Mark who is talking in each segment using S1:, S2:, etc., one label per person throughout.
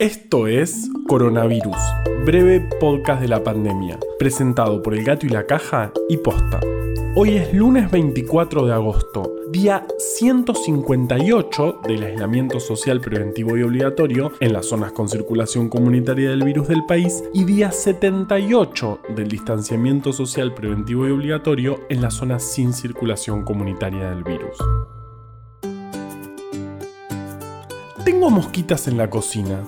S1: Esto es Coronavirus, breve podcast de la pandemia, presentado por El Gato y la Caja y Posta. Hoy es lunes 24 de agosto, día 158 del aislamiento social preventivo y obligatorio en las zonas con circulación comunitaria del virus del país y día 78 del distanciamiento social preventivo y obligatorio en las zonas sin circulación comunitaria del virus. Tengo mosquitas en la cocina,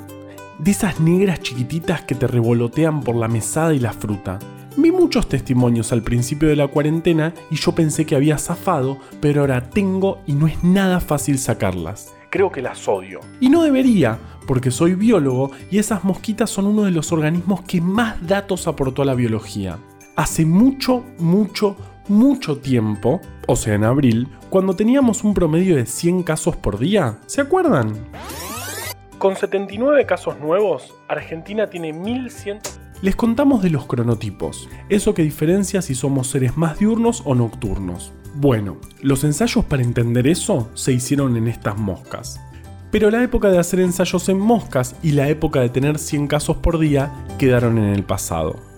S1: de esas negras chiquititas que te revolotean por la mesada y la fruta. Vi muchos testimonios al principio de la cuarentena y yo pensé que había zafado, pero ahora tengo y no es nada fácil sacarlas. Creo que las odio. Y no debería, porque soy biólogo y esas mosquitas son uno de los organismos que más datos aportó a la biología. Hace mucho, mucho, mucho tiempo, o sea en abril, cuando teníamos un promedio de 100 casos por día, ¿se acuerdan? Con 79 casos nuevos, Argentina tiene 1100... Les contamos de los cronotipos, eso que diferencia si somos seres más diurnos o nocturnos. Bueno, los ensayos para entender eso se hicieron en estas moscas. Pero la época de hacer ensayos en moscas y la época de tener 100 casos por día quedaron en el pasado.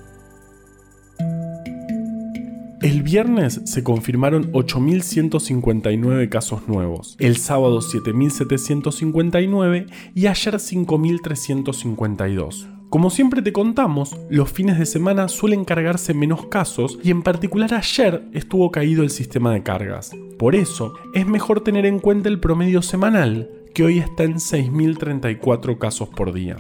S1: El viernes se confirmaron 8.159 casos nuevos, el sábado 7.759 y ayer 5.352. Como siempre te contamos, los fines de semana suelen cargarse menos casos y en particular ayer estuvo caído el sistema de cargas. Por eso, es mejor tener en cuenta el promedio semanal, que hoy está en 6.034 casos por día.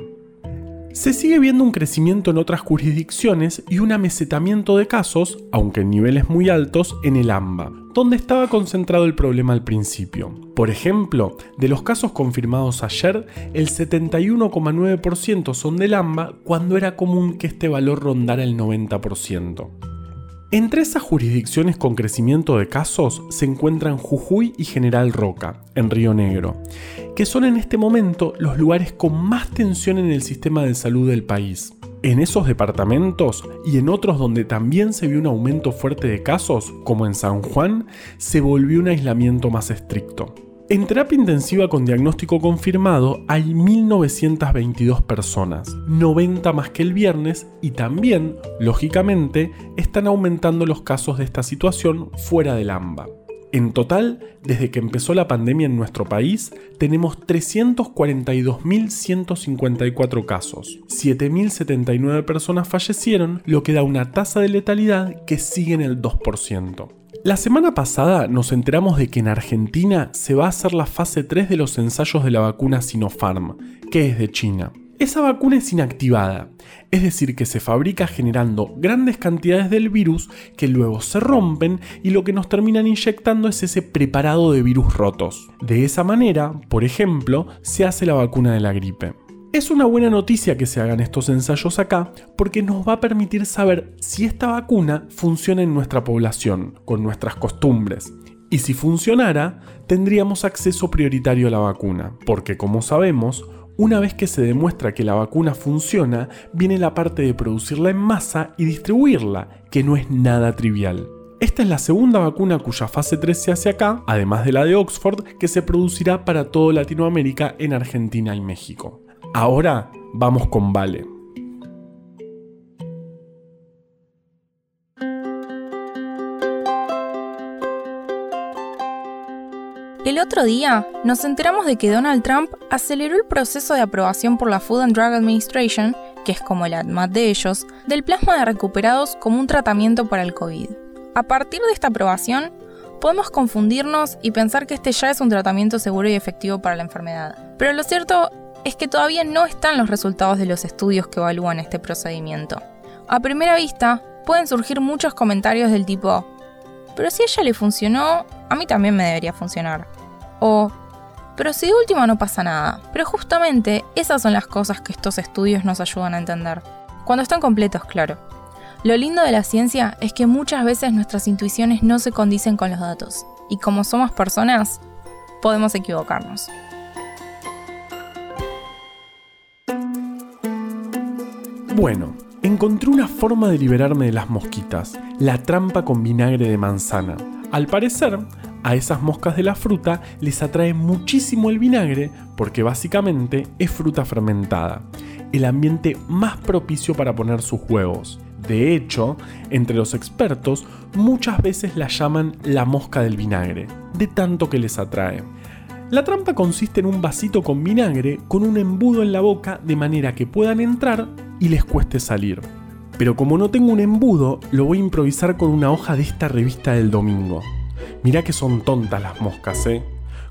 S1: Se sigue viendo un crecimiento en otras jurisdicciones y un amesetamiento de casos, aunque en niveles muy altos, en el AMBA, donde estaba concentrado el problema al principio. Por ejemplo, de los casos confirmados ayer, el 71,9% son del AMBA cuando era común que este valor rondara el 90%. Entre esas jurisdicciones con crecimiento de casos se encuentran Jujuy y General Roca, en Río Negro, que son en este momento los lugares con más tensión en el sistema de salud del país. En esos departamentos y en otros donde también se vio un aumento fuerte de casos, como en San Juan, se volvió un aislamiento más estricto. En terapia intensiva con diagnóstico confirmado hay 1.922 personas, 90 más que el viernes y también, lógicamente, están aumentando los casos de esta situación fuera del AMBA. En total, desde que empezó la pandemia en nuestro país, tenemos 342.154 casos. 7.079 personas fallecieron, lo que da una tasa de letalidad que sigue en el 2%. La semana pasada nos enteramos de que en Argentina se va a hacer la fase 3 de los ensayos de la vacuna Sinopharm, que es de China. Esa vacuna es inactivada, es decir, que se fabrica generando grandes cantidades del virus que luego se rompen y lo que nos terminan inyectando es ese preparado de virus rotos. De esa manera, por ejemplo, se hace la vacuna de la gripe. Es una buena noticia que se hagan estos ensayos acá porque nos va a permitir saber si esta vacuna funciona en nuestra población, con nuestras costumbres. Y si funcionara, tendríamos acceso prioritario a la vacuna, porque como sabemos, una vez que se demuestra que la vacuna funciona, viene la parte de producirla en masa y distribuirla, que no es nada trivial. Esta es la segunda vacuna cuya fase 3 se hace acá, además de la de Oxford, que se producirá para toda Latinoamérica en Argentina y México. Ahora vamos con Vale.
S2: El otro día nos enteramos de que Donald Trump aceleró el proceso de aprobación por la Food and Drug Administration, que es como el ADMAT de ellos, del plasma de recuperados como un tratamiento para el COVID. A partir de esta aprobación, podemos confundirnos y pensar que este ya es un tratamiento seguro y efectivo para la enfermedad. Pero lo cierto es que todavía no están los resultados de los estudios que evalúan este procedimiento. A primera vista, pueden surgir muchos comentarios del tipo, pero si a ella le funcionó, a mí también me debería funcionar. O, pero si de última no pasa nada. Pero justamente esas son las cosas que estos estudios nos ayudan a entender. Cuando están completos, claro. Lo lindo de la ciencia es que muchas veces nuestras intuiciones no se condicen con los datos. Y como somos personas, podemos equivocarnos.
S1: Bueno, encontré una forma de liberarme de las mosquitas, la trampa con vinagre de manzana. Al parecer, A esas moscas de la fruta les atrae muchísimo el vinagre porque básicamente es fruta fermentada, el ambiente más propicio para poner sus huevos. De hecho, entre los expertos muchas veces la llaman la mosca del vinagre, de tanto que les atrae. La trampa consiste en un vasito con vinagre con un embudo en la boca de manera que puedan entrar y les cueste salir. Pero como no tengo un embudo, lo voy a improvisar con una hoja de esta revista del domingo. Mirá que son tontas las moscas, ¿eh?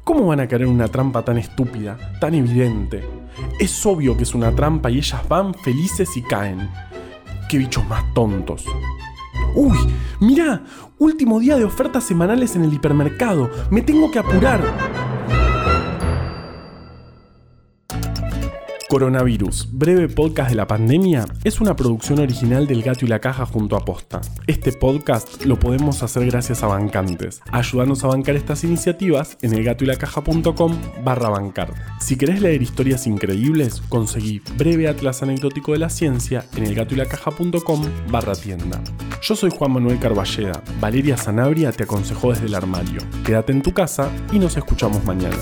S1: ¿Cómo van a querer una trampa tan estúpida, tan evidente? Es obvio que es una trampa y ellas van felices y caen. ¡Qué bichos más tontos! ¡Uy! ¡Mirá! Último día de ofertas semanales en el hipermercado. Me tengo que apurar. Coronavirus, breve podcast de la pandemia, es una producción original del Gato y la Caja junto a Posta. Este podcast lo podemos hacer gracias a bancantes. Ayúdanos a bancar estas iniciativas en elgatoylacaja.com barra bancar. Si querés leer historias increíbles, conseguí breve atlas anecdótico de la ciencia en elgatoylacaja.com barra tienda. Yo soy Juan Manuel Carballeda. Valeria Sanabria te aconsejó desde el armario. Quédate en tu casa y nos escuchamos mañana.